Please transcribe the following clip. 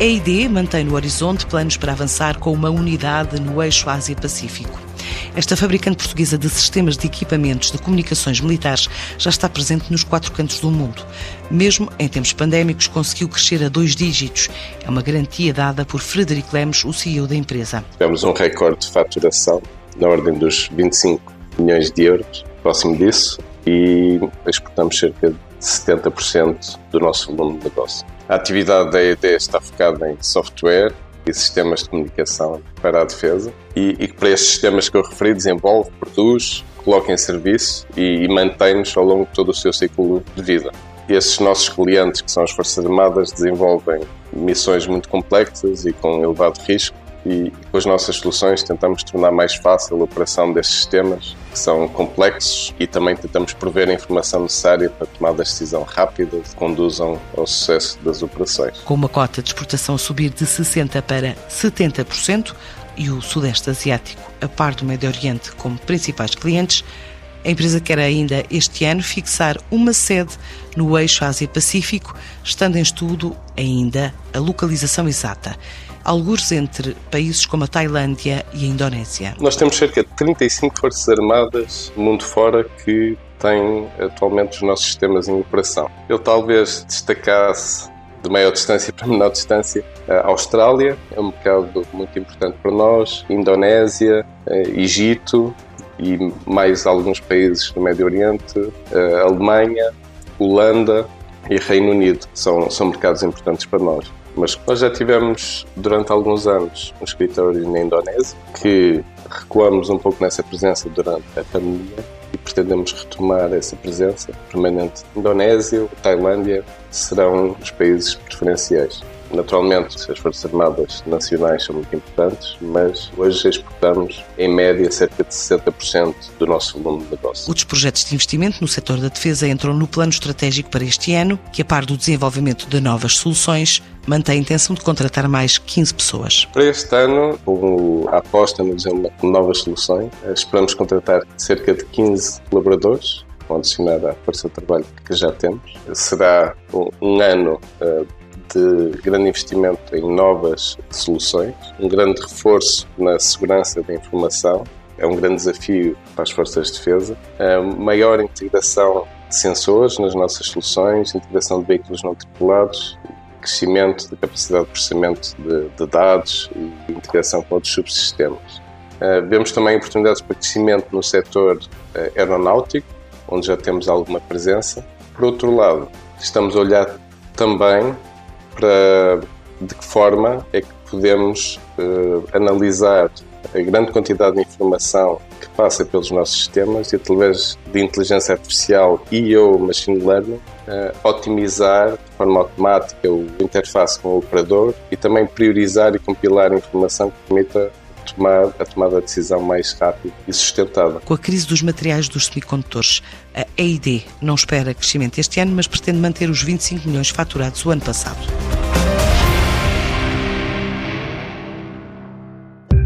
A EID mantém no horizonte planos para avançar com uma unidade no eixo Ásia-Pacífico. Esta fabricante portuguesa de sistemas de equipamentos de comunicações militares já está presente nos quatro cantos do mundo. Mesmo em tempos pandémicos, conseguiu crescer a dois dígitos. É uma garantia dada por Frederico Lemos, o CEO da empresa. Tivemos um recorde de faturação na ordem dos 25 milhões de euros, próximo disso, e exportamos cerca de 70% do nosso volume de negócio. A atividade da ED está focada em software e sistemas de comunicação para a defesa e, e para estes sistemas que eu referi desenvolve, produz, coloca em serviço e, e mantém-nos ao longo de todo o seu ciclo de vida. Esses nossos clientes, que são as Forças Armadas, desenvolvem missões muito complexas e com elevado risco e com as nossas soluções tentamos tornar mais fácil a operação destes sistemas, que são complexos, e também tentamos prover a informação necessária para tomar a decisão rápida que conduzam ao sucesso das operações. Com uma cota de exportação subir de 60% para 70% e o Sudeste Asiático, a par do Médio Oriente, como principais clientes, a empresa quer ainda este ano fixar uma sede no eixo Ásia-Pacífico, estando em estudo ainda a localização exata alguns entre países como a Tailândia e a Indonésia. Nós temos cerca de 35 forças armadas mundo fora que têm atualmente os nossos sistemas em operação. Eu talvez destacasse de maior distância para menor distância, a Austrália é um mercado muito importante para nós, Indonésia, eh, Egito e mais alguns países do Médio Oriente, eh, Alemanha, Holanda e Reino Unido são, são mercados importantes para nós. Mas nós já tivemos durante alguns anos um escritório na Indonésia que recuamos um pouco nessa presença durante a pandemia e pretendemos retomar essa presença permanente. Indonésia, Tailândia serão os países preferenciais. Naturalmente, as Forças Armadas Nacionais são muito importantes, mas hoje exportamos, em média, cerca de 60% do nosso volume de negócio. Outros projetos de investimento no setor da defesa entram no plano estratégico para este ano, que, a par do desenvolvimento de novas soluções, mantém a intenção de contratar mais 15 pessoas. Para este ano, com a aposta no desenvolvimento de novas soluções, esperamos contratar cerca de 15 colaboradores vão adicionar à força de trabalho que já temos. Será um, ano uh, de grande investimento em novas soluções, um grande reforço na segurança da informação, é um grande desafio para as forças de defesa, a maior integração de sensores nas nossas soluções, integração de veículos não tripulados, crescimento da capacidade de processamento de, de dados e integração com outros subsistemas. Uh, vemos também oportunidades para crescimento no setor uh, aeronáutico, onde já temos alguma presença. Por outro lado, estamos a olhar também para de que forma é que podemos uh, analisar a grande quantidade de informação que passa pelos nossos sistemas e através de inteligência artificial e ou machine learning uh, otimizar de forma automática o interface com o operador e também priorizar e compilar informação que permita tomar a tomada de decisão mais rápida e sustentada. Com a crise dos materiais dos semicondutores, a EID não espera crescimento este ano, mas pretende manter os 25 milhões faturados o ano passado.